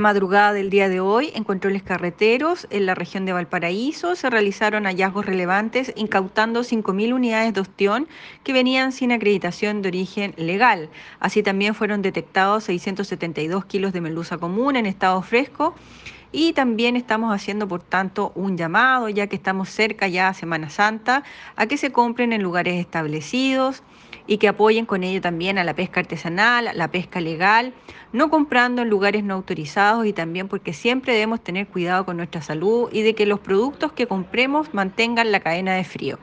Madrugada del día de hoy, en controles carreteros en la región de Valparaíso, se realizaron hallazgos relevantes incautando 5.000 unidades de ostión que venían sin acreditación de origen legal. Así también fueron detectados 672 kilos de merluza común en estado fresco y también estamos haciendo, por tanto, un llamado, ya que estamos cerca ya a Semana Santa, a que se compren en lugares establecidos y que apoyen con ello también a la pesca artesanal, la pesca legal, no comprando en lugares no autorizados y también porque siempre debemos tener cuidado con nuestra salud y de que los productos que compremos mantengan la cadena de frío.